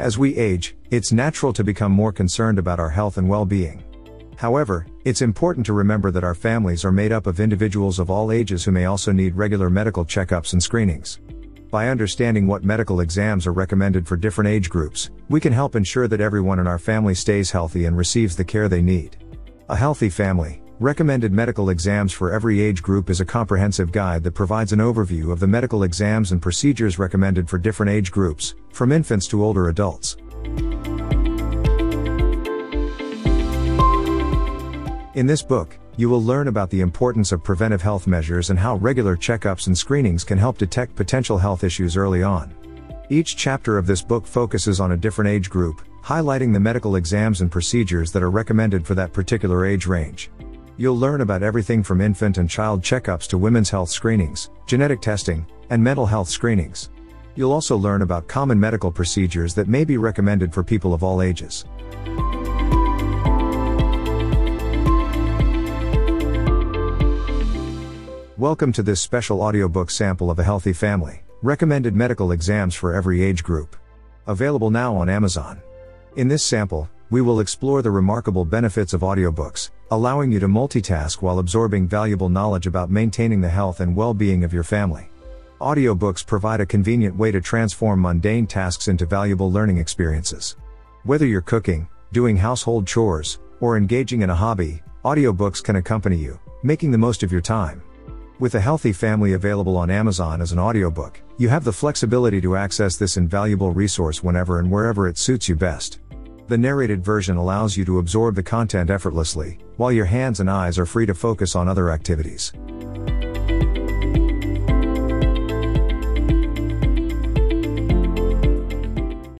As we age, it's natural to become more concerned about our health and well-being. However, it's important to remember that our families are made up of individuals of all ages who may also need regular medical checkups and screenings. By understanding what medical exams are recommended for different age groups, we can help ensure that everyone in our family stays healthy and receives the care they need. A Healthy Family, Recommended Medical Exams for Every Age Group is a comprehensive guide that provides an overview of the medical exams and procedures recommended for different age groups, from infants to older adults. In this book, you will learn about the importance of preventive health measures and how regular checkups and screenings can help detect potential health issues early on. Each chapter of this book focuses on a different age group, highlighting the medical exams and procedures that are recommended for that particular age range. You'll learn about everything from infant and child checkups to women's health screenings, genetic testing, and mental health screenings. You'll also learn about common medical procedures that may be recommended for people of all ages. Welcome to this special audiobook sample of A Healthy Family Recommended Medical Exams for Every Age Group. Available now on Amazon. In this sample, we will explore the remarkable benefits of audiobooks, allowing you to multitask while absorbing valuable knowledge about maintaining the health and well being of your family. Audiobooks provide a convenient way to transform mundane tasks into valuable learning experiences. Whether you're cooking, doing household chores, or engaging in a hobby, audiobooks can accompany you, making the most of your time. With a healthy family available on Amazon as an audiobook, you have the flexibility to access this invaluable resource whenever and wherever it suits you best. The narrated version allows you to absorb the content effortlessly, while your hands and eyes are free to focus on other activities.